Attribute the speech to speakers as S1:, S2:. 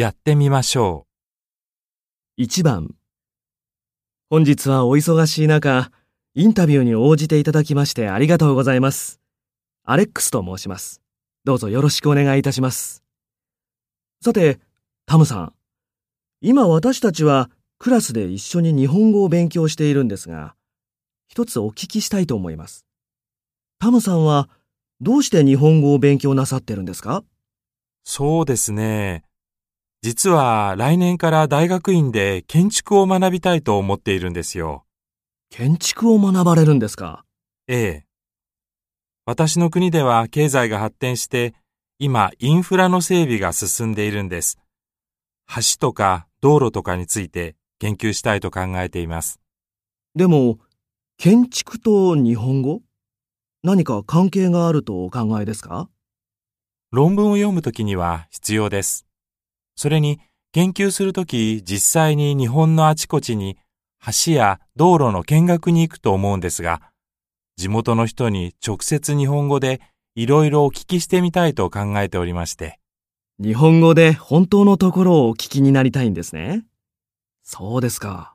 S1: やってみましょ
S2: 1番本日はお忙しい中、インタビューに応じていただきましてありがとうございます。アレックスと申します。どうぞよろしくお願いいたします。さて、タムさん。今私たちはクラスで一緒に日本語を勉強しているんですが、一つお聞きしたいと思います。タムさんはどうして日本語を勉強なさってるんですか？
S1: う。そうですね。実は来年から大学院で建築を学びたいと思っているんですよ。
S2: 建築を学ばれるんですか？
S1: ええ。私の国では経済が発展して、今インフラの整備が進んでいるんです。橋とか道路とかについて研究したいと考えています。
S2: でも、建築と日本語？何か関係があるとお考えですか？
S1: 論文を読むときには必要です。それに研究するとき実際に日本のあちこちに橋や道路の見学に行くと思うんですが、地元の人に直接日本語でいろいろお聞きしてみたいと考えておりまして。
S2: 日本語で本当のところをお聞きになりたいんですね。そうですか。